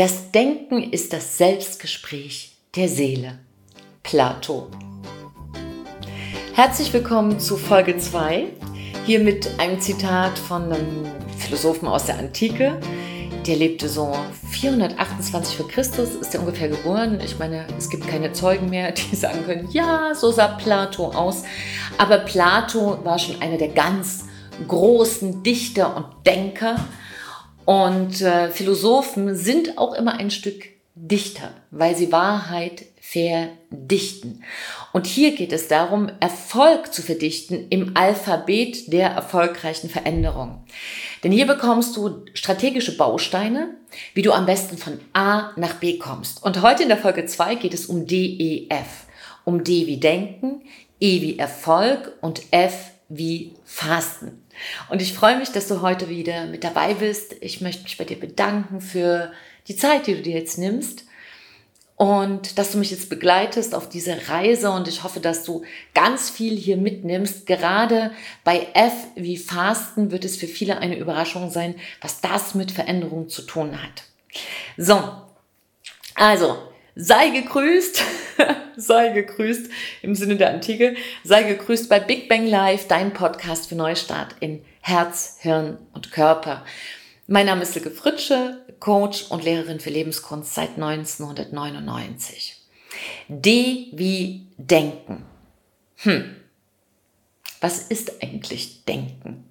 Das Denken ist das Selbstgespräch der Seele. Plato. Herzlich willkommen zu Folge 2. Hier mit einem Zitat von einem Philosophen aus der Antike. Der lebte so 428 vor Christus, ist er ungefähr geboren. Ich meine, es gibt keine Zeugen mehr, die sagen können, ja, so sah Plato aus. Aber Plato war schon einer der ganz großen Dichter und Denker. Und äh, Philosophen sind auch immer ein Stück Dichter, weil sie Wahrheit verdichten. Und hier geht es darum, Erfolg zu verdichten im Alphabet der erfolgreichen Veränderung. Denn hier bekommst du strategische Bausteine, wie du am besten von A nach B kommst. Und heute in der Folge 2 geht es um DEF. Um D wie Denken, E wie Erfolg und F wie Fasten. Und ich freue mich, dass du heute wieder mit dabei bist. Ich möchte mich bei dir bedanken für die Zeit, die du dir jetzt nimmst und dass du mich jetzt begleitest auf diese Reise und ich hoffe, dass du ganz viel hier mitnimmst. Gerade bei F wie Fasten wird es für viele eine Überraschung sein, was das mit Veränderung zu tun hat. So, also sei gegrüßt, sei gegrüßt im Sinne der Antike, sei gegrüßt bei Big Bang Live, dein Podcast für Neustart in Herz, Hirn und Körper. Mein Name ist Silke Fritsche, Coach und Lehrerin für Lebenskunst seit 1999. D wie Denken. Hm. Was ist eigentlich Denken?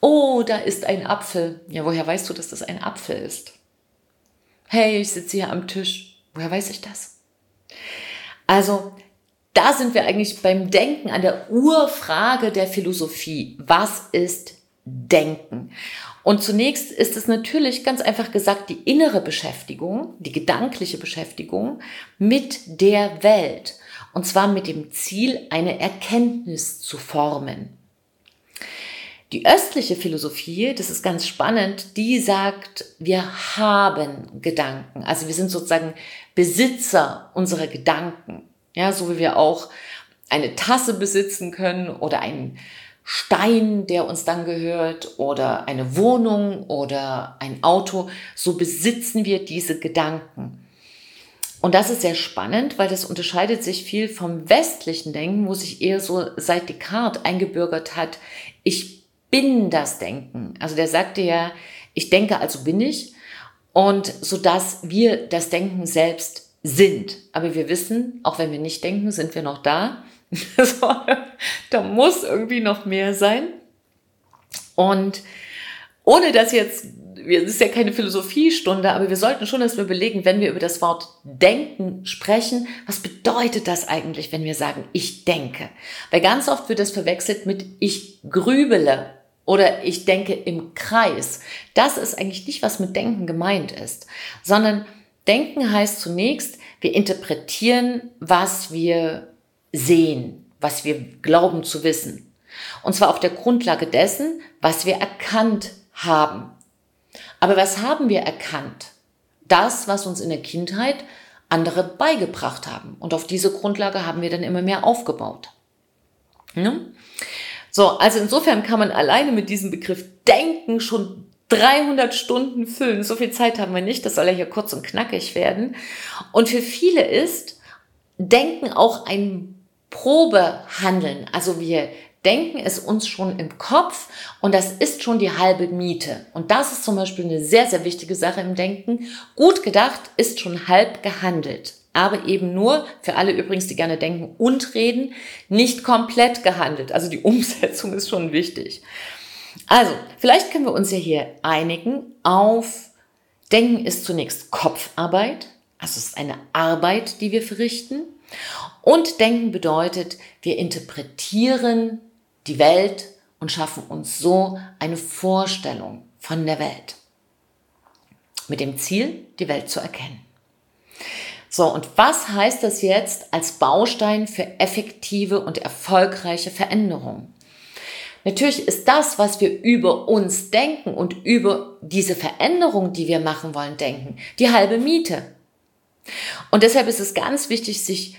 Oh, da ist ein Apfel. Ja, woher weißt du, dass das ein Apfel ist? Hey, ich sitze hier am Tisch. Woher weiß ich das? Also, da sind wir eigentlich beim Denken an der Urfrage der Philosophie. Was ist Denken? Und zunächst ist es natürlich ganz einfach gesagt die innere Beschäftigung, die gedankliche Beschäftigung mit der Welt. Und zwar mit dem Ziel, eine Erkenntnis zu formen. Die östliche Philosophie, das ist ganz spannend, die sagt, wir haben Gedanken. Also wir sind sozusagen Besitzer unserer Gedanken. Ja, so wie wir auch eine Tasse besitzen können oder einen Stein, der uns dann gehört oder eine Wohnung oder ein Auto, so besitzen wir diese Gedanken. Und das ist sehr spannend, weil das unterscheidet sich viel vom westlichen Denken, wo sich eher so seit Descartes eingebürgert hat, ich bin das Denken. Also der sagte ja, ich denke, also bin ich. Und so dass wir das Denken selbst sind. Aber wir wissen, auch wenn wir nicht denken, sind wir noch da. da muss irgendwie noch mehr sein. Und ohne dass jetzt, es ist ja keine Philosophiestunde, aber wir sollten schon erstmal überlegen, wenn wir über das Wort denken sprechen, was bedeutet das eigentlich, wenn wir sagen, ich denke? Weil ganz oft wird das verwechselt mit ich grübele oder ich denke im Kreis. Das ist eigentlich nicht, was mit Denken gemeint ist, sondern Denken heißt zunächst, wir interpretieren, was wir sehen, was wir glauben zu wissen. Und zwar auf der Grundlage dessen, was wir erkannt haben. Aber was haben wir erkannt? Das, was uns in der Kindheit andere beigebracht haben. Und auf diese Grundlage haben wir dann immer mehr aufgebaut. Ne? So, also insofern kann man alleine mit diesem Begriff Denken schon 300 Stunden füllen. So viel Zeit haben wir nicht. Das soll ja hier kurz und knackig werden. Und für viele ist Denken auch ein Probehandeln. Also wir denken es uns schon im Kopf und das ist schon die halbe Miete. Und das ist zum Beispiel eine sehr, sehr wichtige Sache im Denken. Gut gedacht ist schon halb gehandelt. Aber eben nur, für alle übrigens, die gerne denken und reden, nicht komplett gehandelt. Also die Umsetzung ist schon wichtig. Also, vielleicht können wir uns ja hier einigen auf Denken ist zunächst Kopfarbeit, also es ist eine Arbeit, die wir verrichten. Und Denken bedeutet, wir interpretieren die Welt und schaffen uns so eine Vorstellung von der Welt. Mit dem Ziel, die Welt zu erkennen. So, und was heißt das jetzt als Baustein für effektive und erfolgreiche Veränderung? Natürlich ist das, was wir über uns denken und über diese Veränderung, die wir machen wollen, denken, die halbe Miete. Und deshalb ist es ganz wichtig, sich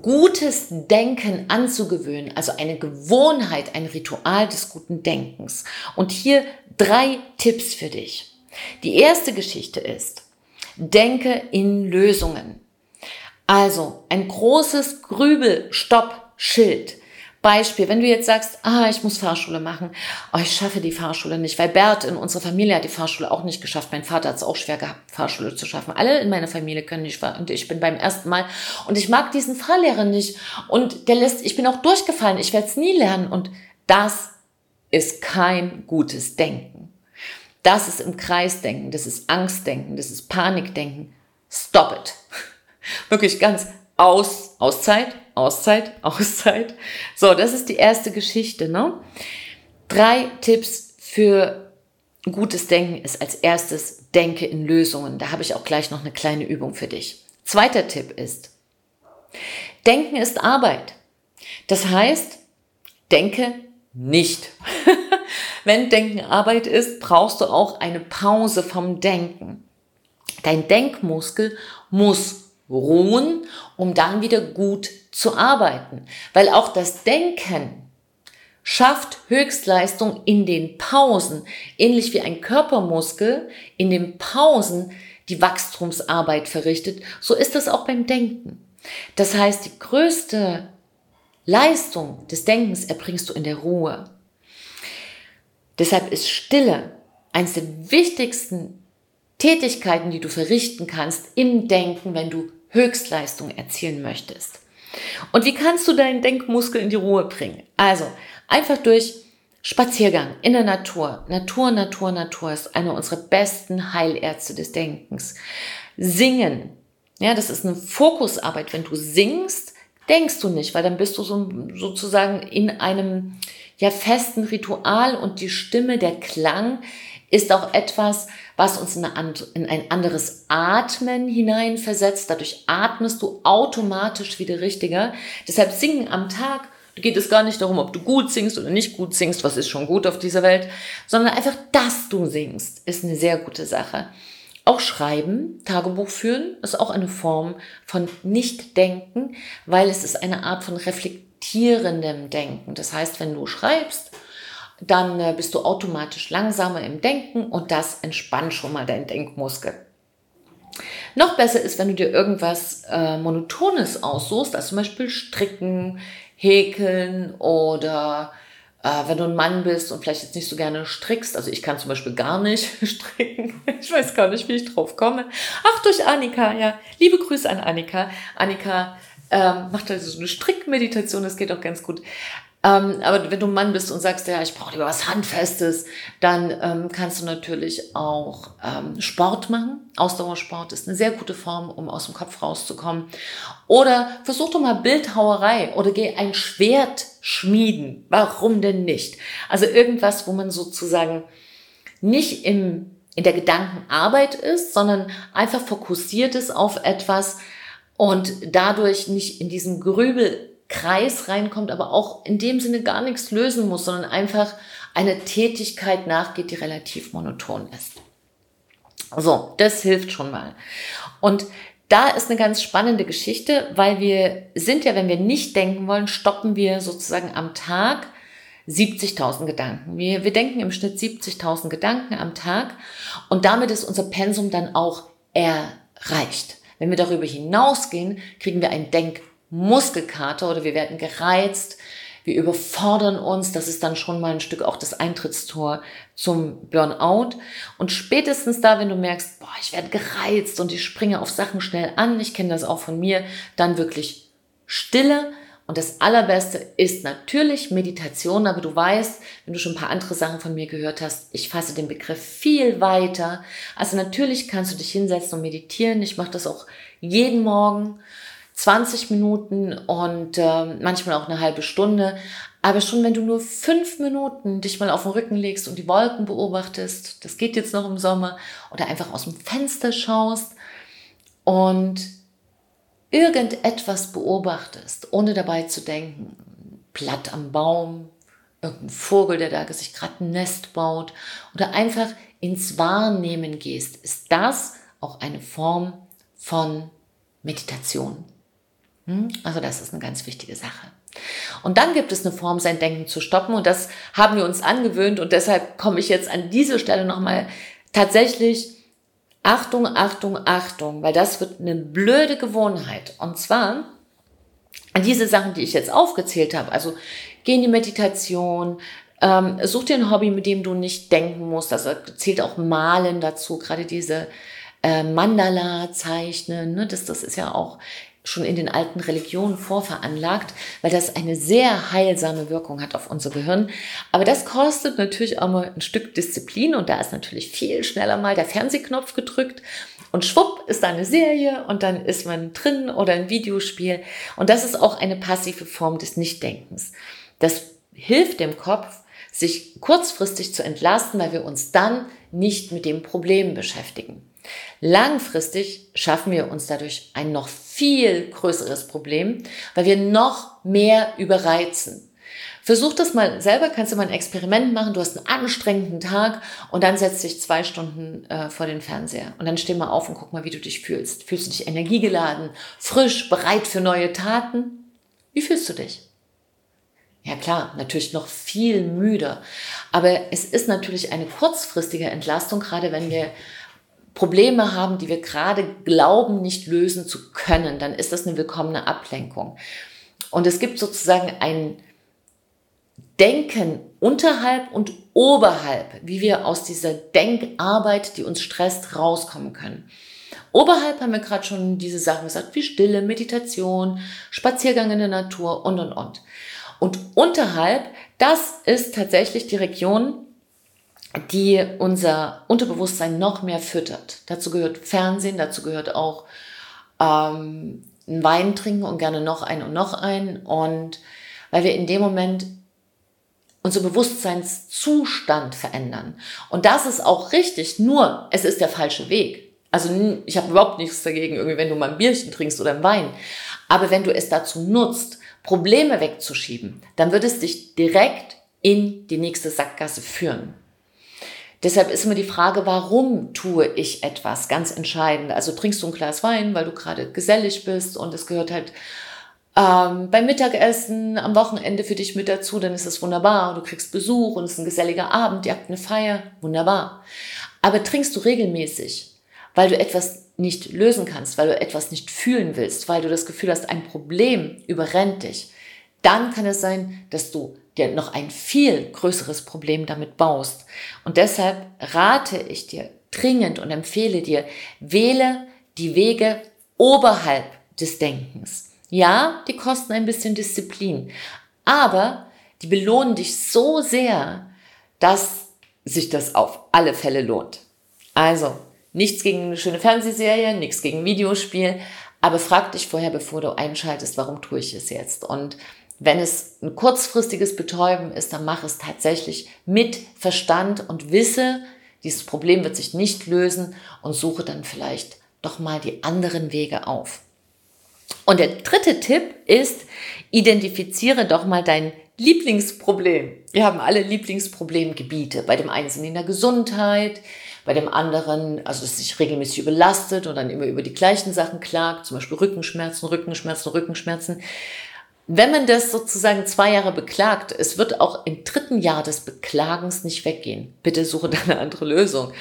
gutes Denken anzugewöhnen, also eine Gewohnheit, ein Ritual des guten Denkens. Und hier drei Tipps für dich. Die erste Geschichte ist, denke in Lösungen. Also ein großes Grübel-Stopp-Schild Beispiel, wenn du jetzt sagst, ah, ich muss Fahrschule machen, oh, ich schaffe die Fahrschule nicht, weil Bert in unserer Familie hat die Fahrschule auch nicht geschafft. Mein Vater hat es auch schwer gehabt, Fahrschule zu schaffen. Alle in meiner Familie können nicht und ich bin beim ersten Mal und ich mag diesen Fahrlehrer nicht und der lässt, ich bin auch durchgefallen, ich werde es nie lernen und das ist kein gutes Denken. Das ist im Kreisdenken, das ist Angstdenken, das ist Panikdenken. Stop it. Wirklich ganz aus, Auszeit, Auszeit, Auszeit. So, das ist die erste Geschichte. Ne? Drei Tipps für gutes Denken ist als erstes, denke in Lösungen. Da habe ich auch gleich noch eine kleine Übung für dich. Zweiter Tipp ist, Denken ist Arbeit. Das heißt, denke nicht. Wenn Denken Arbeit ist, brauchst du auch eine Pause vom Denken. Dein Denkmuskel muss ruhen, um dann wieder gut zu arbeiten. Weil auch das Denken schafft Höchstleistung in den Pausen, ähnlich wie ein Körpermuskel in den Pausen die Wachstumsarbeit verrichtet, so ist das auch beim Denken. Das heißt, die größte Leistung des Denkens erbringst du in der Ruhe. Deshalb ist Stille eines der wichtigsten Tätigkeiten, die du verrichten kannst im Denken, wenn du Höchstleistung erzielen möchtest. Und wie kannst du deinen Denkmuskel in die Ruhe bringen? Also einfach durch Spaziergang in der Natur. Natur, Natur, Natur ist eine unserer besten Heilärzte des Denkens. Singen. Ja, das ist eine Fokusarbeit. Wenn du singst, denkst du nicht, weil dann bist du so, sozusagen in einem ja festen Ritual und die Stimme, der Klang ist auch etwas, was uns in, ein anderes Atmen hineinversetzt. Dadurch atmest du automatisch wieder richtiger. Deshalb singen am Tag Da geht es gar nicht darum, ob du gut singst oder nicht gut singst, was ist schon gut auf dieser Welt, sondern einfach, dass du singst, ist eine sehr gute Sache. Auch schreiben, Tagebuch führen, ist auch eine Form von Nicht-Denken, weil es ist eine Art von reflektierendem Denken. Das heißt, wenn du schreibst, dann äh, bist du automatisch langsamer im Denken und das entspannt schon mal deinen Denkmuskel. Noch besser ist, wenn du dir irgendwas äh, Monotones aussuchst, also zum Beispiel Stricken, Häkeln oder äh, wenn du ein Mann bist und vielleicht jetzt nicht so gerne strickst. Also ich kann zum Beispiel gar nicht stricken. Ich weiß gar nicht, wie ich drauf komme. Ach, durch Annika, ja. Liebe Grüße an Annika. Annika ähm, macht also so eine Strickmeditation, das geht auch ganz gut. Ähm, aber wenn du Mann bist und sagst, ja, ich brauche lieber was Handfestes, dann ähm, kannst du natürlich auch ähm, Sport machen. Ausdauersport ist eine sehr gute Form, um aus dem Kopf rauszukommen. Oder versuch doch mal Bildhauerei oder geh ein Schwert schmieden. Warum denn nicht? Also irgendwas, wo man sozusagen nicht im, in der Gedankenarbeit ist, sondern einfach fokussiert ist auf etwas und dadurch nicht in diesen Grübel Kreis reinkommt, aber auch in dem Sinne gar nichts lösen muss, sondern einfach eine Tätigkeit nachgeht, die relativ monoton ist. So, das hilft schon mal. Und da ist eine ganz spannende Geschichte, weil wir sind ja, wenn wir nicht denken wollen, stoppen wir sozusagen am Tag 70.000 Gedanken. Wir, wir denken im Schnitt 70.000 Gedanken am Tag und damit ist unser Pensum dann auch erreicht. Wenn wir darüber hinausgehen, kriegen wir ein Denk- Muskelkater oder wir werden gereizt, wir überfordern uns, das ist dann schon mal ein Stück auch das Eintrittstor zum Burnout. Und spätestens da, wenn du merkst, boah, ich werde gereizt und ich springe auf Sachen schnell an, ich kenne das auch von mir, dann wirklich Stille. Und das Allerbeste ist natürlich Meditation, aber du weißt, wenn du schon ein paar andere Sachen von mir gehört hast, ich fasse den Begriff viel weiter. Also natürlich kannst du dich hinsetzen und meditieren. Ich mache das auch jeden Morgen 20 Minuten und äh, manchmal auch eine halbe Stunde. Aber schon wenn du nur fünf Minuten dich mal auf den Rücken legst und die Wolken beobachtest, das geht jetzt noch im Sommer, oder einfach aus dem Fenster schaust und irgendetwas beobachtest, ohne dabei zu denken, Blatt am Baum, irgendein Vogel, der da sich gerade ein Nest baut, oder einfach ins Wahrnehmen gehst, ist das auch eine Form von Meditation. Hm? Also das ist eine ganz wichtige Sache. Und dann gibt es eine Form, sein Denken zu stoppen und das haben wir uns angewöhnt und deshalb komme ich jetzt an diese Stelle nochmal tatsächlich Achtung, Achtung, Achtung, weil das wird eine blöde Gewohnheit. Und zwar diese Sachen, die ich jetzt aufgezählt habe, also geh in die Meditation, ähm, such dir ein Hobby, mit dem du nicht denken musst. Also zählt auch Malen dazu, gerade diese äh, Mandala zeichnen. Ne? Das, das ist ja auch schon in den alten Religionen vorveranlagt, weil das eine sehr heilsame Wirkung hat auf unser Gehirn. Aber das kostet natürlich auch mal ein Stück Disziplin und da ist natürlich viel schneller mal der Fernsehknopf gedrückt und schwupp ist da eine Serie und dann ist man drin oder ein Videospiel. Und das ist auch eine passive Form des Nichtdenkens. Das hilft dem Kopf, sich kurzfristig zu entlasten, weil wir uns dann nicht mit dem Problem beschäftigen. Langfristig schaffen wir uns dadurch ein noch viel größeres Problem, weil wir noch mehr überreizen. Versuch das mal selber, kannst du mal ein Experiment machen. Du hast einen anstrengenden Tag und dann setzt dich zwei Stunden äh, vor den Fernseher und dann steh mal auf und guck mal, wie du dich fühlst. Fühlst du dich energiegeladen, frisch, bereit für neue Taten? Wie fühlst du dich? Ja klar, natürlich noch viel müder. Aber es ist natürlich eine kurzfristige Entlastung, gerade wenn wir Probleme haben, die wir gerade glauben, nicht lösen zu können, dann ist das eine willkommene Ablenkung. Und es gibt sozusagen ein Denken unterhalb und oberhalb, wie wir aus dieser Denkarbeit, die uns stresst, rauskommen können. Oberhalb haben wir gerade schon diese Sachen gesagt, wie Stille, Meditation, Spaziergang in der Natur und, und, und. Und unterhalb, das ist tatsächlich die Region, die unser Unterbewusstsein noch mehr füttert. Dazu gehört Fernsehen, dazu gehört auch ähm, ein Wein trinken und gerne noch einen und noch einen. Und weil wir in dem Moment unser Bewusstseinszustand verändern. Und das ist auch richtig, nur es ist der falsche Weg. Also ich habe überhaupt nichts dagegen, irgendwie, wenn du mal ein Bierchen trinkst oder einen Wein. Aber wenn du es dazu nutzt, Probleme wegzuschieben, dann wird es dich direkt in die nächste Sackgasse führen. Deshalb ist immer die Frage, warum tue ich etwas? Ganz entscheidend. Also trinkst du ein Glas Wein, weil du gerade gesellig bist und es gehört halt ähm, beim Mittagessen am Wochenende für dich mit dazu, dann ist das wunderbar. Du kriegst Besuch und es ist ein geselliger Abend, ihr habt eine Feier, wunderbar. Aber trinkst du regelmäßig, weil du etwas nicht lösen kannst, weil du etwas nicht fühlen willst, weil du das Gefühl hast, ein Problem überrennt dich, dann kann es sein, dass du dir noch ein viel größeres Problem damit baust. Und deshalb rate ich dir dringend und empfehle dir, wähle die Wege oberhalb des Denkens. Ja, die kosten ein bisschen Disziplin, aber die belohnen dich so sehr, dass sich das auf alle Fälle lohnt. Also, nichts gegen eine schöne Fernsehserie, nichts gegen Videospiel, aber frag dich vorher, bevor du einschaltest, warum tue ich es jetzt? Und wenn es ein kurzfristiges Betäuben ist, dann mach es tatsächlich mit Verstand und wisse, dieses Problem wird sich nicht lösen und suche dann vielleicht doch mal die anderen Wege auf. Und der dritte Tipp ist, identifiziere doch mal dein Lieblingsproblem. Wir haben alle Lieblingsproblemgebiete. Bei dem einen sind in der Gesundheit, bei dem anderen, also dass sich regelmäßig überlastet und dann immer über die gleichen Sachen klagt, zum Beispiel Rückenschmerzen, Rückenschmerzen, Rückenschmerzen. Wenn man das sozusagen zwei Jahre beklagt, es wird auch im dritten Jahr des Beklagens nicht weggehen. Bitte suche da eine andere Lösung.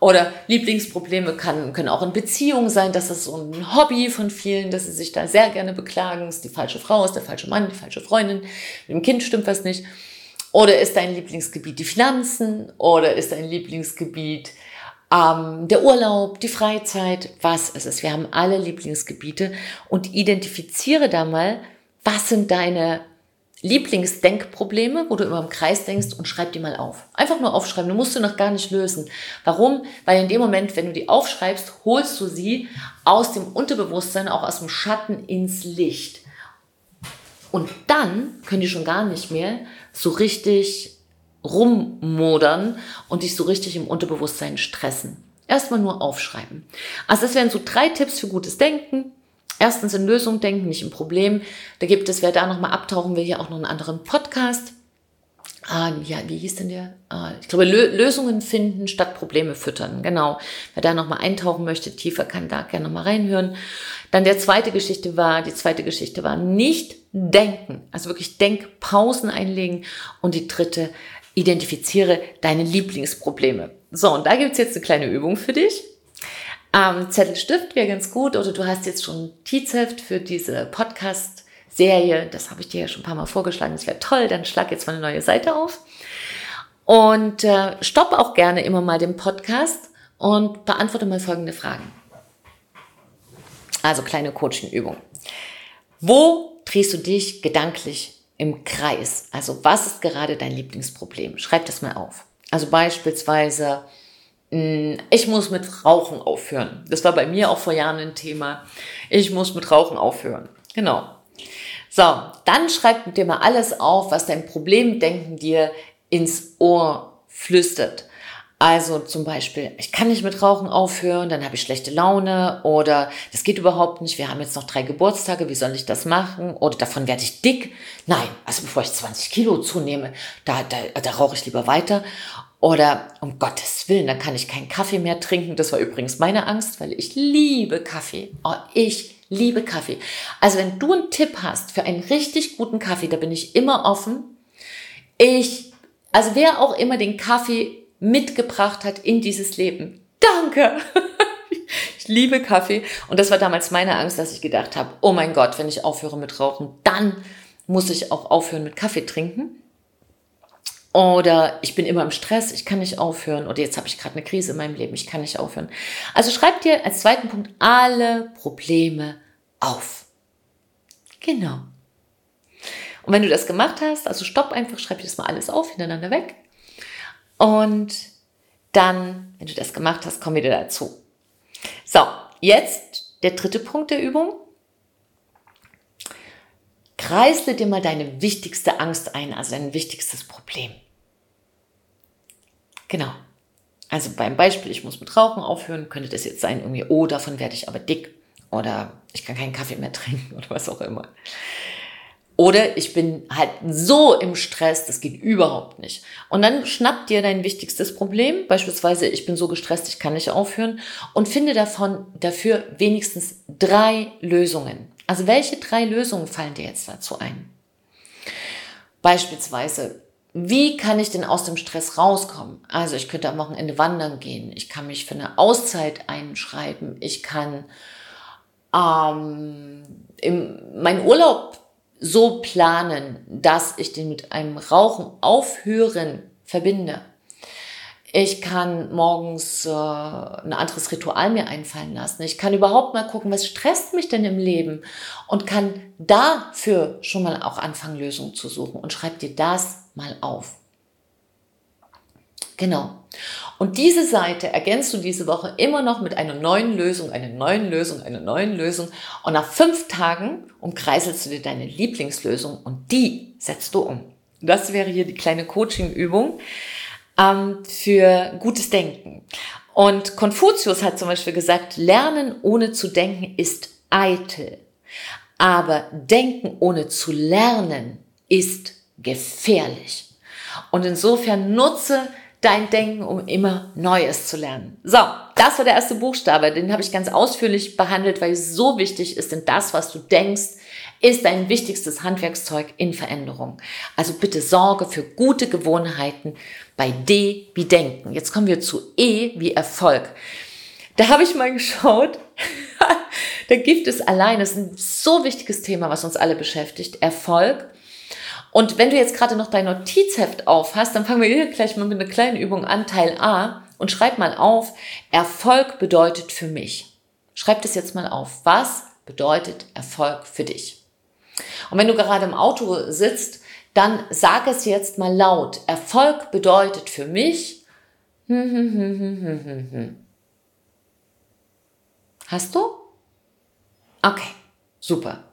Oder Lieblingsprobleme kann, können auch in Beziehungen sein. Das ist so ein Hobby von vielen, dass sie sich da sehr gerne beklagen. Ist die falsche Frau, ist der falsche Mann, die falsche Freundin. Mit dem Kind stimmt was nicht. Oder ist dein Lieblingsgebiet die Finanzen? Oder ist dein Lieblingsgebiet ähm, der Urlaub, die Freizeit? Was ist es? Wir haben alle Lieblingsgebiete und identifiziere da mal, was sind deine Lieblingsdenkprobleme, wo du immer im Kreis denkst und schreib die mal auf. Einfach nur aufschreiben, du musst du noch gar nicht lösen. Warum? Weil in dem Moment, wenn du die aufschreibst, holst du sie aus dem Unterbewusstsein, auch aus dem Schatten ins Licht. Und dann können die schon gar nicht mehr so richtig rummodern und dich so richtig im Unterbewusstsein stressen. Erstmal nur aufschreiben. Also das wären so drei Tipps für gutes Denken. Erstens in Lösung denken, nicht im Problem. Da gibt es, wer da nochmal abtauchen will, hier auch noch einen anderen Podcast. Ah, ja, wie hieß denn der? Ah, ich glaube, Lö Lösungen finden statt Probleme füttern. Genau. Wer da nochmal eintauchen möchte, tiefer, kann da gerne nochmal reinhören. Dann der zweite Geschichte war, die zweite Geschichte war nicht denken. Also wirklich Denkpausen einlegen. Und die dritte, identifiziere deine Lieblingsprobleme. So, und da gibt es jetzt eine kleine Übung für dich. Ähm, Zettelstift wäre ganz gut oder du hast jetzt schon Tizheft für diese Podcast-Serie. Das habe ich dir ja schon ein paar Mal vorgeschlagen. Das wäre toll. Dann schlag jetzt mal eine neue Seite auf. Und äh, stopp auch gerne immer mal den Podcast und beantworte mal folgende Fragen. Also kleine Coaching-Übung. Wo drehst du dich gedanklich im Kreis? Also was ist gerade dein Lieblingsproblem? Schreib das mal auf. Also beispielsweise, ich muss mit Rauchen aufhören. Das war bei mir auch vor Jahren ein Thema. Ich muss mit Rauchen aufhören. Genau. So, dann schreib dir mal alles auf, was dein Problemdenken dir ins Ohr flüstert. Also zum Beispiel, ich kann nicht mit Rauchen aufhören, dann habe ich schlechte Laune oder das geht überhaupt nicht, wir haben jetzt noch drei Geburtstage, wie soll ich das machen? Oder davon werde ich dick. Nein, also bevor ich 20 Kilo zunehme, da, da, da rauche ich lieber weiter. Oder um Gottes Willen, dann kann ich keinen Kaffee mehr trinken. Das war übrigens meine Angst, weil ich liebe Kaffee. Oh, ich liebe Kaffee. Also wenn du einen Tipp hast für einen richtig guten Kaffee, da bin ich immer offen. Ich, also wer auch immer den Kaffee mitgebracht hat in dieses Leben. Danke! Ich liebe Kaffee. Und das war damals meine Angst, dass ich gedacht habe, oh mein Gott, wenn ich aufhöre mit Rauchen, dann muss ich auch aufhören mit Kaffee trinken. Oder ich bin immer im Stress, ich kann nicht aufhören. Oder jetzt habe ich gerade eine Krise in meinem Leben, ich kann nicht aufhören. Also schreib dir als zweiten Punkt alle Probleme auf. Genau. Und wenn du das gemacht hast, also stopp einfach, schreib dir das mal alles auf, hintereinander weg. Und dann, wenn du das gemacht hast, komm wieder dazu. So, jetzt der dritte Punkt der Übung. Kreisle dir mal deine wichtigste Angst ein, also dein wichtigstes Problem. Genau. Also beim Beispiel, ich muss mit Rauchen aufhören, könnte das jetzt sein, irgendwie, oh, davon werde ich aber dick. Oder ich kann keinen Kaffee mehr trinken oder was auch immer. Oder ich bin halt so im Stress, das geht überhaupt nicht. Und dann schnapp dir dein wichtigstes Problem, beispielsweise ich bin so gestresst, ich kann nicht aufhören und finde davon dafür wenigstens drei Lösungen. Also welche drei Lösungen fallen dir jetzt dazu ein? Beispielsweise, wie kann ich denn aus dem Stress rauskommen? Also ich könnte am Wochenende wandern gehen, ich kann mich für eine Auszeit einschreiben, ich kann ähm, im, meinen Urlaub so planen, dass ich den mit einem Rauchen aufhören verbinde. Ich kann morgens äh, ein anderes Ritual mir einfallen lassen. Ich kann überhaupt mal gucken, was stresst mich denn im Leben und kann dafür schon mal auch anfangen, Lösungen zu suchen und schreib dir das mal auf. Genau. Und diese Seite ergänzt du diese Woche immer noch mit einer neuen Lösung, einer neuen Lösung, einer neuen Lösung. Und nach fünf Tagen umkreiselst du dir deine Lieblingslösung und die setzt du um. Das wäre hier die kleine Coaching-Übung ähm, für gutes Denken. Und Konfuzius hat zum Beispiel gesagt, Lernen ohne zu denken ist eitel. Aber Denken ohne zu lernen ist gefährlich. Und insofern nutze dein Denken, um immer Neues zu lernen. So, das war der erste Buchstabe. Den habe ich ganz ausführlich behandelt, weil es so wichtig ist, denn das, was du denkst, ist dein wichtigstes Handwerkszeug in Veränderung. Also bitte sorge für gute Gewohnheiten bei D wie Denken. Jetzt kommen wir zu E wie Erfolg. Da habe ich mal geschaut. da gibt es allein, das ist ein so wichtiges Thema, was uns alle beschäftigt. Erfolg und wenn du jetzt gerade noch dein Notizheft auf hast, dann fangen wir hier gleich mal mit einer kleinen Übung an, Teil A, und schreib mal auf, Erfolg bedeutet für mich. Schreib das jetzt mal auf. Was bedeutet Erfolg für dich? Und wenn du gerade im Auto sitzt, dann sag es jetzt mal laut. Erfolg bedeutet für mich. Hast du? Okay, super.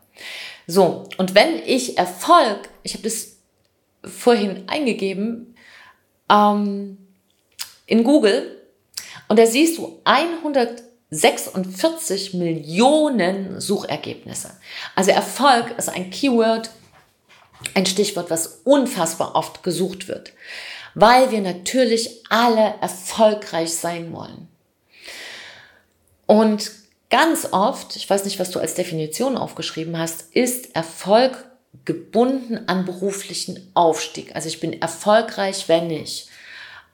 So, und wenn ich Erfolg, ich habe das vorhin eingegeben ähm, in Google, und da siehst du 146 Millionen Suchergebnisse. Also Erfolg ist ein Keyword, ein Stichwort, was unfassbar oft gesucht wird, weil wir natürlich alle erfolgreich sein wollen. Und Ganz oft, ich weiß nicht, was du als Definition aufgeschrieben hast, ist Erfolg gebunden an beruflichen Aufstieg. Also ich bin erfolgreich, wenn ich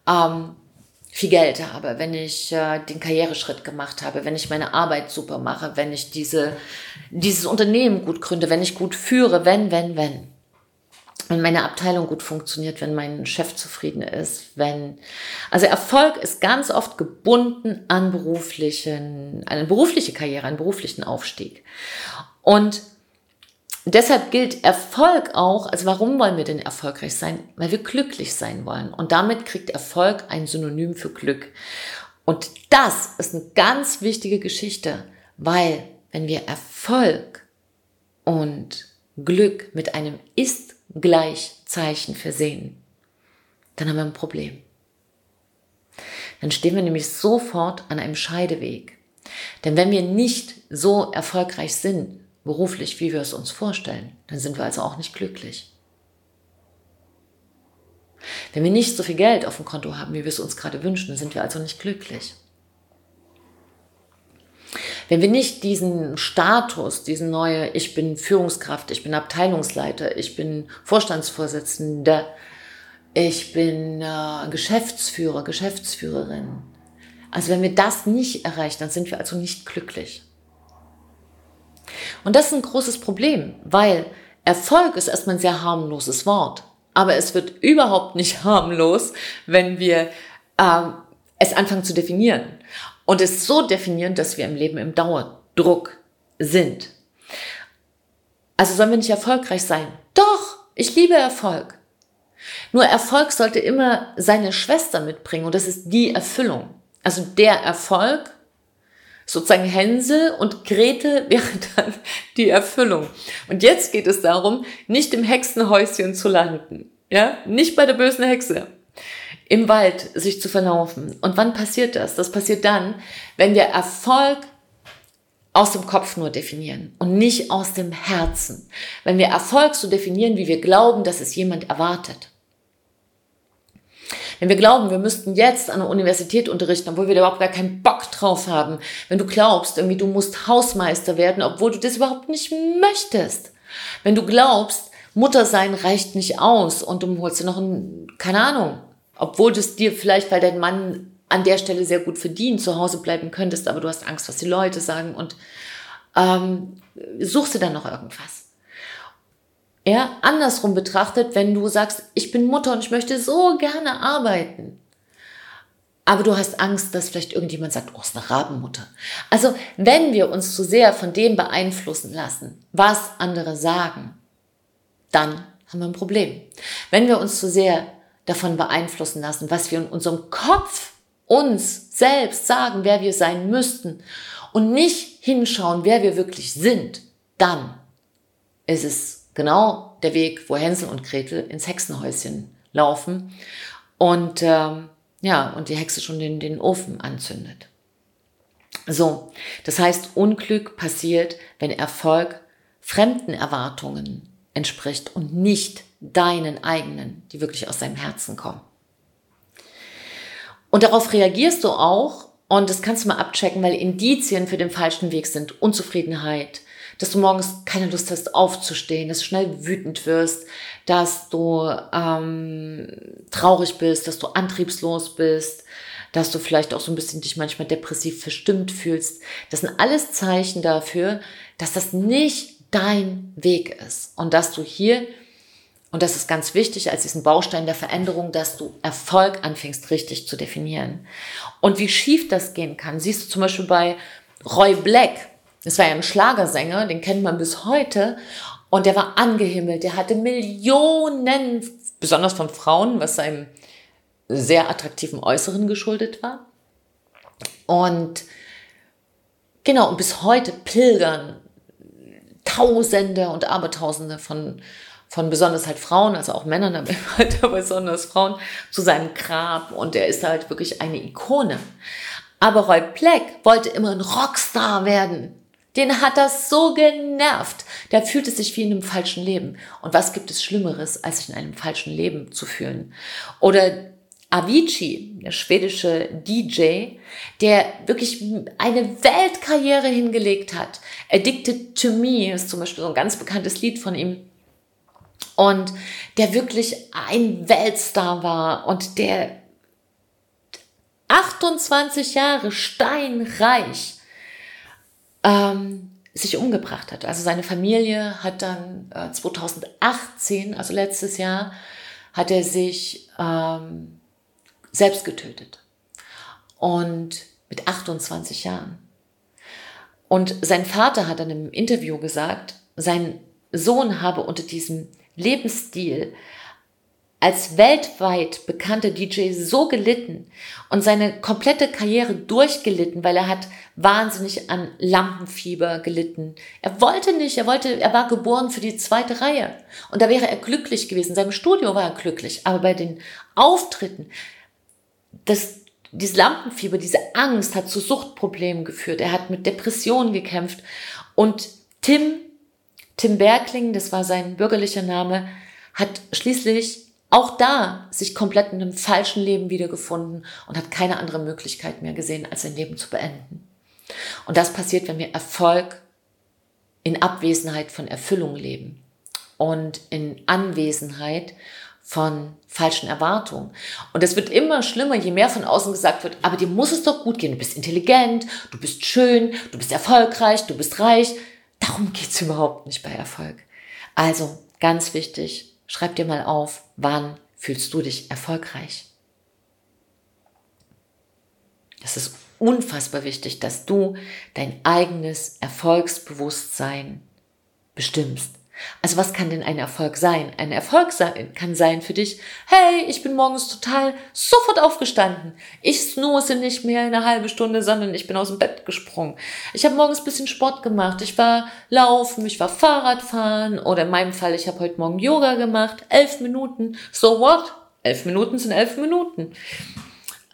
ähm, viel Geld habe, wenn ich äh, den Karriereschritt gemacht habe, wenn ich meine Arbeit super mache, wenn ich diese, dieses Unternehmen gut gründe, wenn ich gut führe, wenn, wenn, wenn. Wenn meine Abteilung gut funktioniert, wenn mein Chef zufrieden ist, wenn, also Erfolg ist ganz oft gebunden an beruflichen, eine berufliche Karriere, einen beruflichen Aufstieg. Und Deshalb gilt Erfolg auch, also warum wollen wir denn erfolgreich sein? Weil wir glücklich sein wollen. Und damit kriegt Erfolg ein Synonym für Glück. Und das ist eine ganz wichtige Geschichte, weil wenn wir Erfolg und Glück mit einem Ist-Gleichzeichen versehen, dann haben wir ein Problem. Dann stehen wir nämlich sofort an einem Scheideweg. Denn wenn wir nicht so erfolgreich sind, beruflich, wie wir es uns vorstellen, dann sind wir also auch nicht glücklich. Wenn wir nicht so viel Geld auf dem Konto haben, wie wir es uns gerade wünschen, dann sind wir also nicht glücklich. Wenn wir nicht diesen Status, diesen neue, ich bin Führungskraft, ich bin Abteilungsleiter, ich bin Vorstandsvorsitzender, ich bin äh, Geschäftsführer, Geschäftsführerin. Also wenn wir das nicht erreichen, dann sind wir also nicht glücklich. Und das ist ein großes Problem, weil Erfolg ist erstmal ein sehr harmloses Wort. Aber es wird überhaupt nicht harmlos, wenn wir äh, es anfangen zu definieren. Und es so definieren, dass wir im Leben im Dauerdruck sind. Also sollen wir nicht erfolgreich sein? Doch, ich liebe Erfolg. Nur Erfolg sollte immer seine Schwester mitbringen und das ist die Erfüllung. Also der Erfolg sozusagen Hänsel und Gretel wäre dann die Erfüllung. Und jetzt geht es darum, nicht im Hexenhäuschen zu landen. Ja, nicht bei der bösen Hexe. Im Wald sich zu verlaufen. Und wann passiert das? Das passiert dann, wenn wir Erfolg aus dem Kopf nur definieren und nicht aus dem Herzen. Wenn wir Erfolg so definieren, wie wir glauben, dass es jemand erwartet. Wenn wir glauben, wir müssten jetzt an der Universität unterrichten, obwohl wir da überhaupt gar keinen Bock drauf haben. Wenn du glaubst, irgendwie du musst Hausmeister werden, obwohl du das überhaupt nicht möchtest. Wenn du glaubst, Mutter sein reicht nicht aus und du holst dir noch ein, keine Ahnung, obwohl das dir vielleicht, weil dein Mann an der Stelle sehr gut verdient, zu Hause bleiben könntest, aber du hast Angst, was die Leute sagen und ähm, suchst du dann noch irgendwas. Ja, andersrum betrachtet, wenn du sagst, ich bin Mutter und ich möchte so gerne arbeiten. Aber du hast Angst, dass vielleicht irgendjemand sagt, oh, ist eine Rabenmutter. Also, wenn wir uns zu sehr von dem beeinflussen lassen, was andere sagen, dann haben wir ein Problem. Wenn wir uns zu sehr davon beeinflussen lassen, was wir in unserem Kopf uns selbst sagen, wer wir sein müssten und nicht hinschauen, wer wir wirklich sind, dann ist es genau der Weg, wo Hänsel und Gretel ins Hexenhäuschen laufen und ähm, ja, und die Hexe schon den, den Ofen anzündet. So, das heißt, Unglück passiert, wenn Erfolg fremden Erwartungen entspricht und nicht deinen eigenen, die wirklich aus deinem Herzen kommen. Und darauf reagierst du auch, und das kannst du mal abchecken, weil Indizien für den falschen Weg sind Unzufriedenheit, dass du morgens keine Lust hast aufzustehen, dass du schnell wütend wirst, dass du ähm, traurig bist, dass du antriebslos bist, dass du vielleicht auch so ein bisschen dich manchmal depressiv verstimmt fühlst. Das sind alles Zeichen dafür, dass das nicht dein Weg ist und dass du hier und das ist ganz wichtig als diesen Baustein der Veränderung, dass du Erfolg anfängst richtig zu definieren. Und wie schief das gehen kann, siehst du zum Beispiel bei Roy Black. Das war ja ein Schlagersänger, den kennt man bis heute. Und der war angehimmelt. Der hatte Millionen, besonders von Frauen, was seinem sehr attraktiven Äußeren geschuldet war. Und genau, und bis heute pilgern Tausende und Abertausende von, von besonders halt Frauen, also auch Männern, aber halt besonders Frauen, zu seinem Grab. Und er ist halt wirklich eine Ikone. Aber Roy Black wollte immer ein Rockstar werden. Den hat das so genervt. Der fühlte sich wie in einem falschen Leben. Und was gibt es Schlimmeres, als sich in einem falschen Leben zu fühlen? Oder Avicii, der schwedische DJ, der wirklich eine Weltkarriere hingelegt hat. Addicted to Me ist zum Beispiel so ein ganz bekanntes Lied von ihm. Und der wirklich ein Weltstar war und der 28 Jahre steinreich ähm, sich umgebracht hat. Also seine Familie hat dann äh, 2018, also letztes Jahr, hat er sich ähm, selbst getötet. Und mit 28 Jahren. Und sein Vater hat dann im Interview gesagt, sein Sohn habe unter diesem Lebensstil als weltweit bekannter DJ so gelitten und seine komplette Karriere durchgelitten, weil er hat wahnsinnig an Lampenfieber gelitten. Er wollte nicht, er wollte, er war geboren für die zweite Reihe und da wäre er glücklich gewesen. In seinem Studio war er glücklich, aber bei den Auftritten, das, dieses Lampenfieber, diese Angst hat zu Suchtproblemen geführt. Er hat mit Depressionen gekämpft und Tim, Tim Bergling, das war sein bürgerlicher Name, hat schließlich auch da sich komplett in einem falschen Leben wiedergefunden und hat keine andere Möglichkeit mehr gesehen, als sein Leben zu beenden. Und das passiert, wenn wir Erfolg in Abwesenheit von Erfüllung leben und in Anwesenheit von falschen Erwartungen. Und es wird immer schlimmer, je mehr von außen gesagt wird, aber dir muss es doch gut gehen. Du bist intelligent, du bist schön, du bist erfolgreich, du bist reich. Darum geht's überhaupt nicht bei Erfolg. Also ganz wichtig, Schreib dir mal auf, wann fühlst du dich erfolgreich? Das ist unfassbar wichtig, dass du dein eigenes Erfolgsbewusstsein bestimmst. Also was kann denn ein Erfolg sein? Ein Erfolg sein, kann sein für dich, hey, ich bin morgens total sofort aufgestanden. Ich snooze nicht mehr eine halbe Stunde, sondern ich bin aus dem Bett gesprungen. Ich habe morgens bisschen Sport gemacht. Ich war laufen, ich war Fahrradfahren oder in meinem Fall, ich habe heute Morgen Yoga gemacht. Elf Minuten. So what? Elf Minuten sind elf Minuten.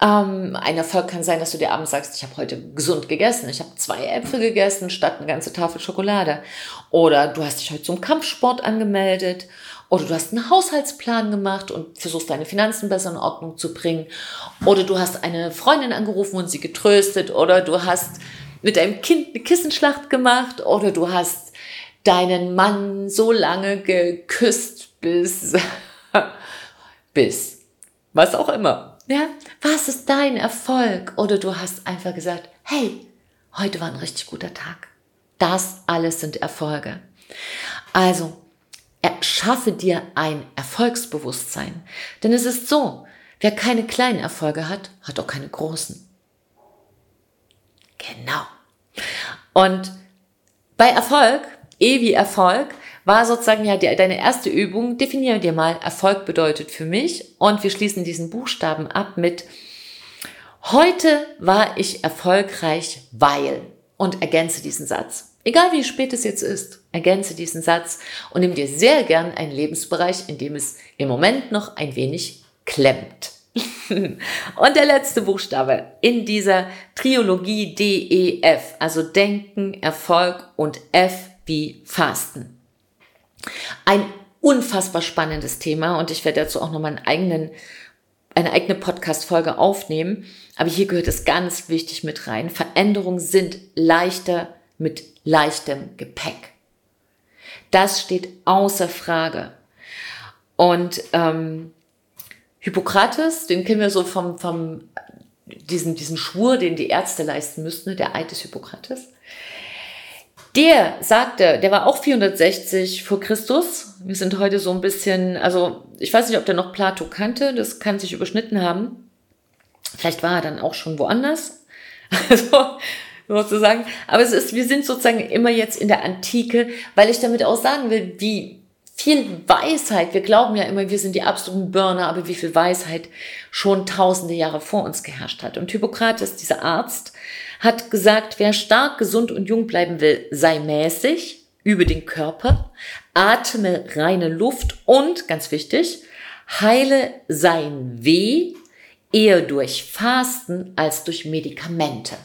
Ähm, ein Erfolg kann sein, dass du dir abends sagst, ich habe heute gesund gegessen. Ich habe zwei Äpfel gegessen statt eine ganze Tafel Schokolade. Oder du hast dich heute zum Kampfsport angemeldet. Oder du hast einen Haushaltsplan gemacht und versuchst deine Finanzen besser in Ordnung zu bringen. Oder du hast eine Freundin angerufen und sie getröstet. Oder du hast mit deinem Kind eine Kissenschlacht gemacht. Oder du hast deinen Mann so lange geküsst bis, bis, was auch immer. Ja, was ist dein Erfolg? Oder du hast einfach gesagt, hey, heute war ein richtig guter Tag. Das alles sind Erfolge. Also, erschaffe dir ein Erfolgsbewusstsein. Denn es ist so, wer keine kleinen Erfolge hat, hat auch keine großen. Genau. Und bei Erfolg, eh wie Erfolg, war sozusagen ja die, deine erste Übung. Definiere dir mal, Erfolg bedeutet für mich. Und wir schließen diesen Buchstaben ab mit Heute war ich erfolgreich, weil. Und ergänze diesen Satz. Egal wie spät es jetzt ist, ergänze diesen Satz und nimm dir sehr gern einen Lebensbereich, in dem es im Moment noch ein wenig klemmt. und der letzte Buchstabe in dieser Triologie DEF, also Denken, Erfolg und F wie Fasten. Ein unfassbar spannendes Thema und ich werde dazu auch nochmal einen eigenen, eine eigene Podcast-Folge aufnehmen. Aber hier gehört es ganz wichtig mit rein. Veränderungen sind leichter mit leichtem Gepäck. Das steht außer Frage. Und ähm, Hippokrates, den kennen wir so vom, vom diesen, diesen Schwur, den die Ärzte leisten müssten, der Eid des Hippokrates. Der sagte, der war auch 460 vor Christus. Wir sind heute so ein bisschen, also ich weiß nicht, ob der noch Plato kannte, das kann sich überschnitten haben. Vielleicht war er dann auch schon woanders. Also, sozusagen. Aber es ist, wir sind sozusagen immer jetzt in der Antike, weil ich damit auch sagen will, wie viel Weisheit, wir glauben ja immer, wir sind die absoluten Burner, aber wie viel Weisheit schon tausende Jahre vor uns geherrscht hat. Und Hippokrates, dieser Arzt, hat gesagt, wer stark, gesund und jung bleiben will, sei mäßig, übe den Körper, atme reine Luft und, ganz wichtig, heile sein Weh eher durch Fasten als durch Medikamente.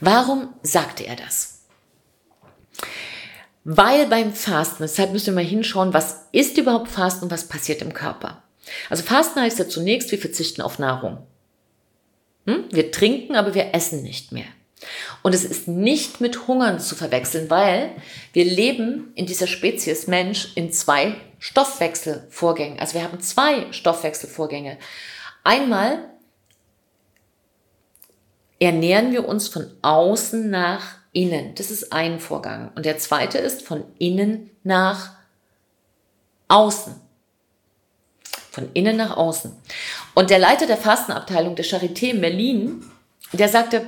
Warum sagte er das? Weil beim Fasten, deshalb müssen wir mal hinschauen, was ist überhaupt Fasten und was passiert im Körper. Also Fasten heißt ja zunächst, wir verzichten auf Nahrung. Hm? Wir trinken, aber wir essen nicht mehr. Und es ist nicht mit Hungern zu verwechseln, weil wir leben in dieser Spezies Mensch in zwei Stoffwechselvorgängen. Also wir haben zwei Stoffwechselvorgänge. Einmal ernähren wir uns von außen nach innen. Das ist ein Vorgang. Und der zweite ist von innen nach außen. Von innen nach außen. Und der Leiter der Fastenabteilung der Charité in Berlin, der sagte,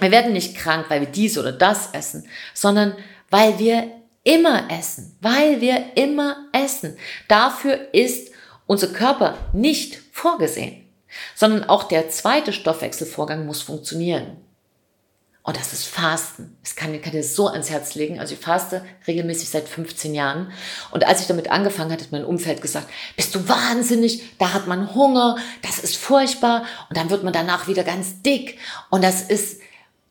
wir werden nicht krank, weil wir dies oder das essen, sondern weil wir immer essen, weil wir immer essen. Dafür ist unser Körper nicht vorgesehen, sondern auch der zweite Stoffwechselvorgang muss funktionieren. Und das ist Fasten. Das kann, kann dir so ans Herz legen. Also ich faste regelmäßig seit 15 Jahren. Und als ich damit angefangen hatte, hat mein Umfeld gesagt, bist du wahnsinnig, da hat man Hunger, das ist furchtbar. Und dann wird man danach wieder ganz dick. Und das ist,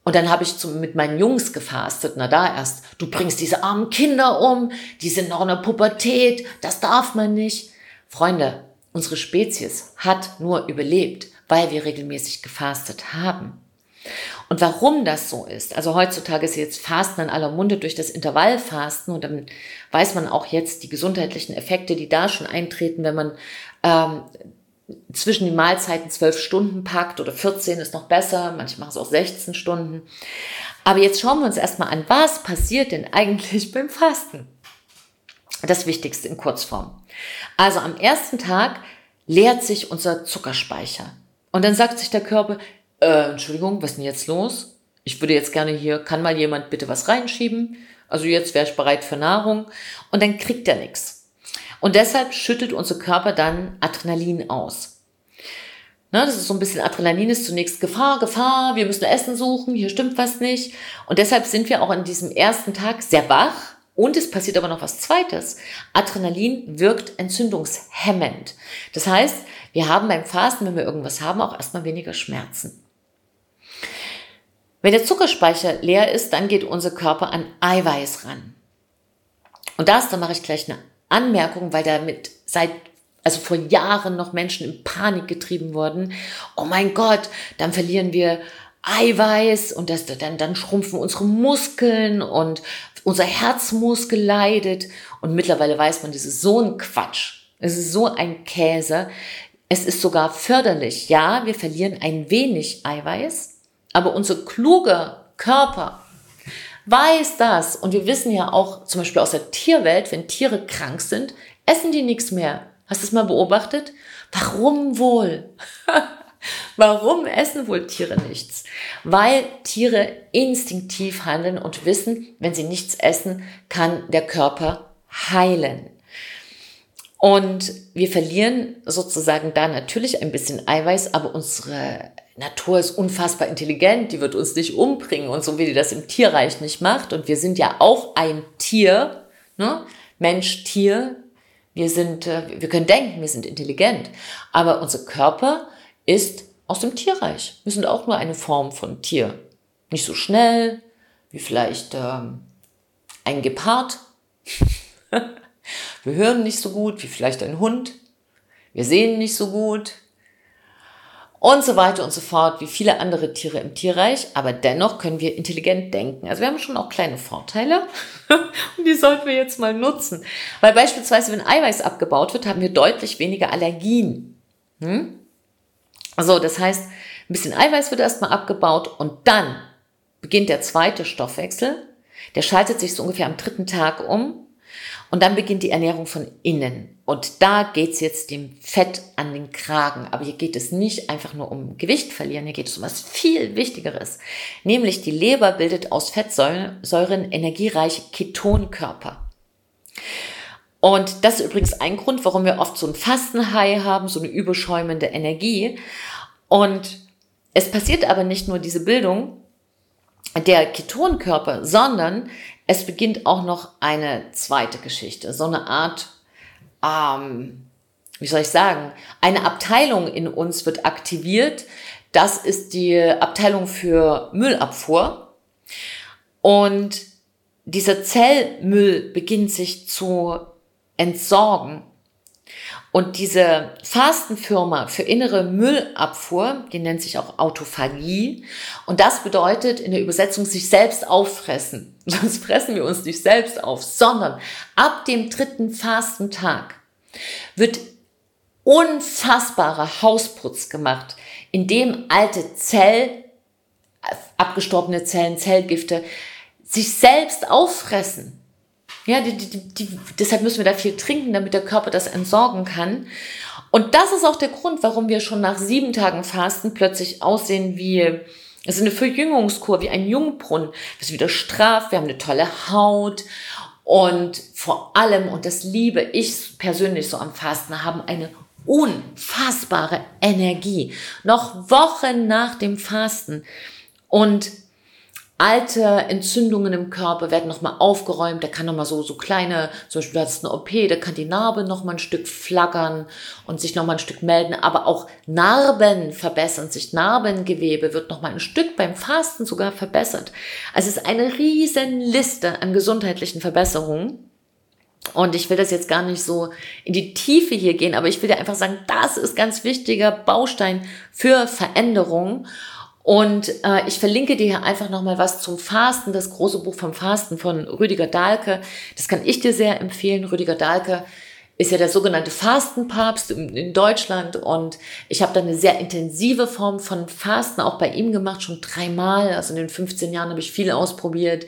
und dann habe ich zum, mit meinen Jungs gefastet. Na da erst, du bringst diese armen Kinder um, die sind noch in der Pubertät, das darf man nicht. Freunde, unsere Spezies hat nur überlebt, weil wir regelmäßig gefastet haben. Und warum das so ist, also heutzutage ist jetzt Fasten in aller Munde durch das Intervallfasten und dann weiß man auch jetzt die gesundheitlichen Effekte, die da schon eintreten, wenn man ähm, zwischen den Mahlzeiten zwölf Stunden packt oder 14 ist noch besser, manche machen es auch 16 Stunden. Aber jetzt schauen wir uns erstmal an, was passiert denn eigentlich beim Fasten? Das Wichtigste in Kurzform. Also am ersten Tag leert sich unser Zuckerspeicher. Und dann sagt sich der Körper, äh, Entschuldigung, was ist denn jetzt los? Ich würde jetzt gerne hier, kann mal jemand bitte was reinschieben? Also jetzt wäre ich bereit für Nahrung. Und dann kriegt er nichts. Und deshalb schüttet unser Körper dann Adrenalin aus. Ne, das ist so ein bisschen Adrenalin ist zunächst Gefahr, Gefahr, wir müssen Essen suchen, hier stimmt was nicht. Und deshalb sind wir auch an diesem ersten Tag sehr wach. Und es passiert aber noch was Zweites. Adrenalin wirkt entzündungshemmend. Das heißt, wir haben beim Fasten, wenn wir irgendwas haben, auch erstmal weniger Schmerzen. Wenn der Zuckerspeicher leer ist, dann geht unser Körper an Eiweiß ran. Und das, da mache ich gleich eine Anmerkung, weil damit seit also vor Jahren noch Menschen in Panik getrieben wurden. Oh mein Gott, dann verlieren wir Eiweiß und das, dann, dann schrumpfen unsere Muskeln und unser Herzmuskel leidet. Und mittlerweile weiß man, das ist so ein Quatsch. Es ist so ein Käse. Es ist sogar förderlich. Ja, wir verlieren ein wenig Eiweiß, aber unser kluger Körper weiß das. Und wir wissen ja auch zum Beispiel aus der Tierwelt, wenn Tiere krank sind, essen die nichts mehr. Hast du es mal beobachtet? Warum wohl? Warum essen wohl Tiere nichts? Weil Tiere instinktiv handeln und wissen, wenn sie nichts essen, kann der Körper heilen. Und wir verlieren sozusagen da natürlich ein bisschen Eiweiß, aber unsere Natur ist unfassbar intelligent, die wird uns nicht umbringen und so wie die das im Tierreich nicht macht. Und wir sind ja auch ein Tier, ne? Mensch, Tier. Wir sind, äh, wir können denken, wir sind intelligent. Aber unser Körper ist aus dem Tierreich. Wir sind auch nur eine Form von Tier. Nicht so schnell wie vielleicht ähm, ein Gepard. Wir hören nicht so gut wie vielleicht ein Hund. Wir sehen nicht so gut. Und so weiter und so fort, wie viele andere Tiere im Tierreich. Aber dennoch können wir intelligent denken. Also wir haben schon auch kleine Vorteile. und die sollten wir jetzt mal nutzen. Weil beispielsweise, wenn Eiweiß abgebaut wird, haben wir deutlich weniger Allergien. Hm? So, das heißt, ein bisschen Eiweiß wird erstmal abgebaut und dann beginnt der zweite Stoffwechsel. Der schaltet sich so ungefähr am dritten Tag um und dann beginnt die Ernährung von innen. Und da geht's jetzt dem Fett an den Kragen. Aber hier geht es nicht einfach nur um Gewicht verlieren, hier geht es um was viel Wichtigeres. Nämlich die Leber bildet aus Fettsäuren energiereiche Ketonkörper. Und das ist übrigens ein Grund, warum wir oft so ein Fastenhai haben, so eine überschäumende Energie. Und es passiert aber nicht nur diese Bildung der Ketonkörper, sondern es beginnt auch noch eine zweite Geschichte, so eine Art, ähm, wie soll ich sagen, eine Abteilung in uns wird aktiviert. Das ist die Abteilung für Müllabfuhr. Und dieser Zellmüll beginnt sich zu entsorgen. Und diese Fastenfirma für innere Müllabfuhr, die nennt sich auch Autophagie. Und das bedeutet in der Übersetzung sich selbst auffressen. Sonst fressen wir uns nicht selbst auf, sondern ab dem dritten Fastentag wird unfassbarer Hausputz gemacht, in dem alte Zell abgestorbene Zellen, Zellgifte, sich selbst auffressen. Ja, die, die, die, deshalb müssen wir da viel trinken, damit der Körper das entsorgen kann. Und das ist auch der Grund, warum wir schon nach sieben Tagen Fasten plötzlich aussehen wie, es ist eine Verjüngungskur, wie ein Jungbrunnen. Wir sind wieder straff, wir haben eine tolle Haut und vor allem, und das liebe ich persönlich so am Fasten, haben eine unfassbare Energie. Noch Wochen nach dem Fasten. Und alte Entzündungen im Körper werden nochmal aufgeräumt. Da kann nochmal so, so kleine, zum Beispiel du hast eine OP, da kann die Narbe nochmal ein Stück flackern und sich nochmal ein Stück melden. Aber auch Narben verbessern sich. Narbengewebe wird nochmal ein Stück beim Fasten sogar verbessert. Also es ist eine riesen Liste an gesundheitlichen Verbesserungen. Und ich will das jetzt gar nicht so in die Tiefe hier gehen, aber ich will dir einfach sagen, das ist ganz wichtiger Baustein für Veränderung. Und äh, ich verlinke dir hier einfach nochmal was zum Fasten, das große Buch vom Fasten von Rüdiger Dahlke. Das kann ich dir sehr empfehlen. Rüdiger Dahlke ist ja der sogenannte Fastenpapst in Deutschland und ich habe da eine sehr intensive Form von Fasten auch bei ihm gemacht, schon dreimal. Also in den 15 Jahren habe ich viel ausprobiert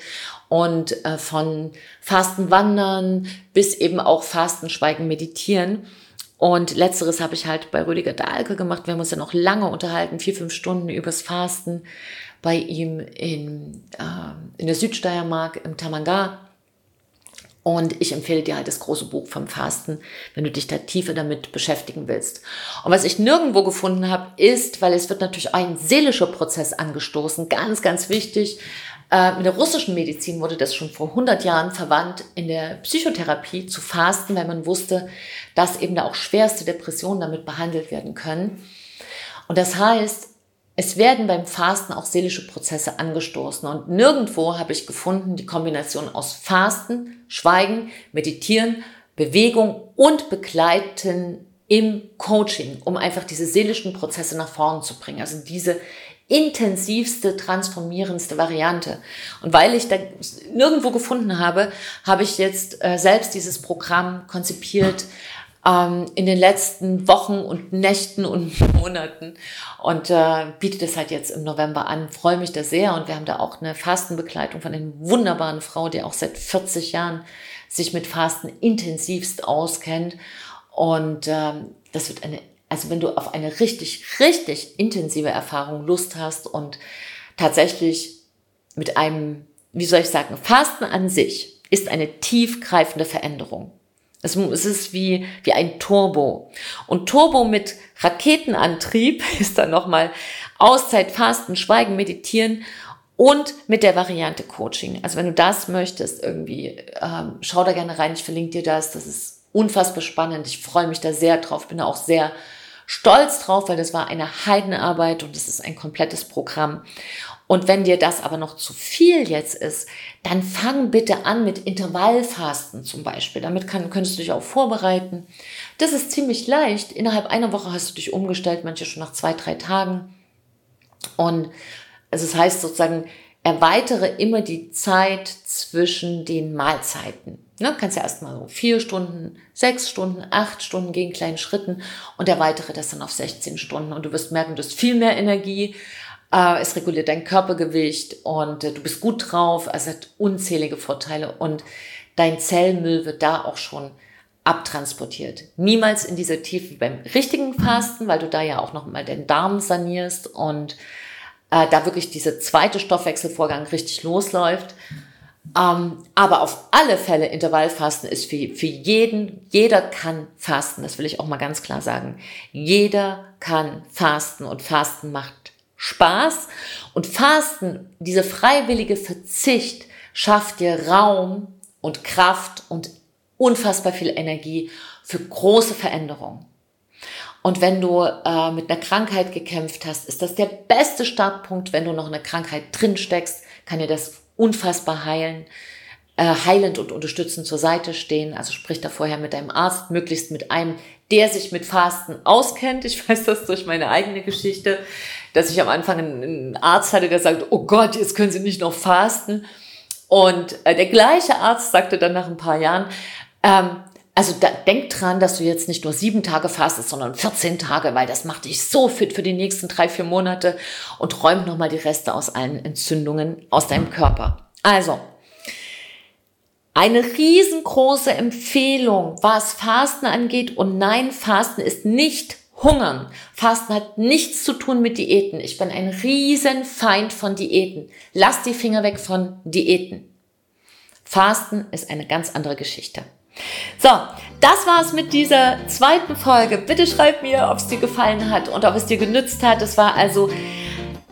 und äh, von Fastenwandern bis eben auch Fasten, Schweigen, Meditieren. Und letzteres habe ich halt bei Rüdiger Dahlke gemacht. Wir haben uns ja noch lange unterhalten, vier, fünf Stunden übers Fasten bei ihm in, äh, in der Südsteiermark im Tamanga. Und ich empfehle dir halt das große Buch vom Fasten, wenn du dich da tiefer damit beschäftigen willst. Und was ich nirgendwo gefunden habe, ist, weil es wird natürlich ein seelischer Prozess angestoßen, ganz, ganz wichtig, äh, mit der russischen Medizin wurde das schon vor 100 Jahren verwandt, in der Psychotherapie zu fasten, weil man wusste, dass eben da auch schwerste Depressionen damit behandelt werden können. Und das heißt, es werden beim Fasten auch seelische Prozesse angestoßen. Und nirgendwo habe ich gefunden die Kombination aus Fasten, Schweigen, Meditieren, Bewegung und Begleiten im Coaching, um einfach diese seelischen Prozesse nach vorne zu bringen. Also diese intensivste, transformierendste Variante. Und weil ich da nirgendwo gefunden habe, habe ich jetzt äh, selbst dieses Programm konzipiert ähm, in den letzten Wochen und Nächten und Monaten und äh, biete das halt jetzt im November an. Freue mich da sehr und wir haben da auch eine Fastenbegleitung von einer wunderbaren Frau, die auch seit 40 Jahren sich mit Fasten intensivst auskennt. Und ähm, das wird eine also wenn du auf eine richtig, richtig intensive Erfahrung Lust hast und tatsächlich mit einem, wie soll ich sagen, Fasten an sich ist eine tiefgreifende Veränderung. Es, ist wie, wie ein Turbo. Und Turbo mit Raketenantrieb ist dann nochmal Auszeit, Fasten, Schweigen, Meditieren und mit der Variante Coaching. Also wenn du das möchtest, irgendwie, ähm, schau da gerne rein. Ich verlinke dir das. Das ist unfassbar spannend. Ich freue mich da sehr drauf. Bin da auch sehr stolz drauf, weil das war eine Heidenarbeit und es ist ein komplettes Programm. Und wenn dir das aber noch zu viel jetzt ist, dann fang bitte an mit Intervallfasten zum Beispiel. Damit kann, könntest du dich auch vorbereiten. Das ist ziemlich leicht. Innerhalb einer Woche hast du dich umgestellt, manche schon nach zwei, drei Tagen. Und es heißt sozusagen, erweitere immer die Zeit zwischen den Mahlzeiten. Ne, kannst ja erstmal so vier Stunden, sechs Stunden, acht Stunden gehen, kleinen Schritten und erweitere das dann auf 16 Stunden und du wirst merken, du hast viel mehr Energie, äh, es reguliert dein Körpergewicht und äh, du bist gut drauf, also hat unzählige Vorteile und dein Zellmüll wird da auch schon abtransportiert. Niemals in dieser Tiefe beim richtigen Fasten, weil du da ja auch nochmal den Darm sanierst und äh, da wirklich dieser zweite Stoffwechselvorgang richtig losläuft. Ähm, aber auf alle Fälle Intervallfasten ist für, für jeden, jeder kann fasten, das will ich auch mal ganz klar sagen. Jeder kann fasten und Fasten macht Spaß. Und Fasten, diese freiwillige Verzicht, schafft dir Raum und Kraft und unfassbar viel Energie für große Veränderungen. Und wenn du äh, mit einer Krankheit gekämpft hast, ist das der beste Startpunkt. Wenn du noch eine Krankheit drin steckst, kann dir das unfassbar heilen, äh, heilend und unterstützend zur Seite stehen. Also sprich da vorher mit deinem Arzt, möglichst mit einem, der sich mit Fasten auskennt. Ich weiß das durch meine eigene Geschichte, dass ich am Anfang einen Arzt hatte, der sagt, oh Gott, jetzt können Sie nicht noch fasten. Und äh, der gleiche Arzt sagte dann nach ein paar Jahren, ähm, Also da, denk dran, dass du jetzt nicht nur sieben Tage fastest, sondern 14 Tage, weil das macht dich so fit für die nächsten drei, vier Monate und räumt nochmal die Reste aus allen Entzündungen aus deinem Körper. Also, eine riesengroße Empfehlung, was Fasten angeht. Und nein, Fasten ist nicht Hungern. Fasten hat nichts zu tun mit Diäten. Ich bin ein Riesenfeind von Diäten. Lass die Finger weg von Diäten. Fasten ist eine ganz andere Geschichte. So, das war's mit dieser zweiten Folge. Bitte schreib mir, ob es dir gefallen hat und ob es dir genützt hat. Es war also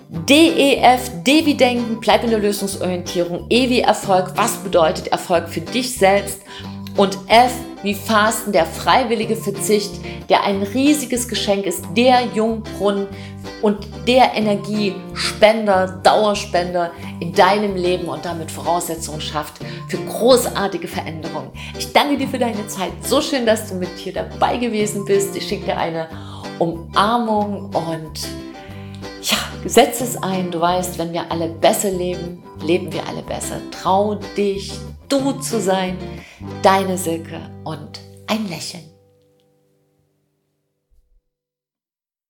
DEF, D wie Denken, bleib in der Lösungsorientierung, E wie Erfolg, was bedeutet Erfolg für dich selbst und F wie Fasten, der freiwillige Verzicht, der ein riesiges Geschenk ist, der Jungbrunnen und der Energiespender, Dauerspender in deinem Leben und damit Voraussetzungen schafft für großartige Veränderungen. Ich danke dir für deine Zeit. So schön, dass du mit hier dabei gewesen bist. Ich schicke dir eine Umarmung und ja, setz es ein. Du weißt, wenn wir alle besser leben, leben wir alle besser. Trau dich, du zu sein, deine Silke und ein Lächeln.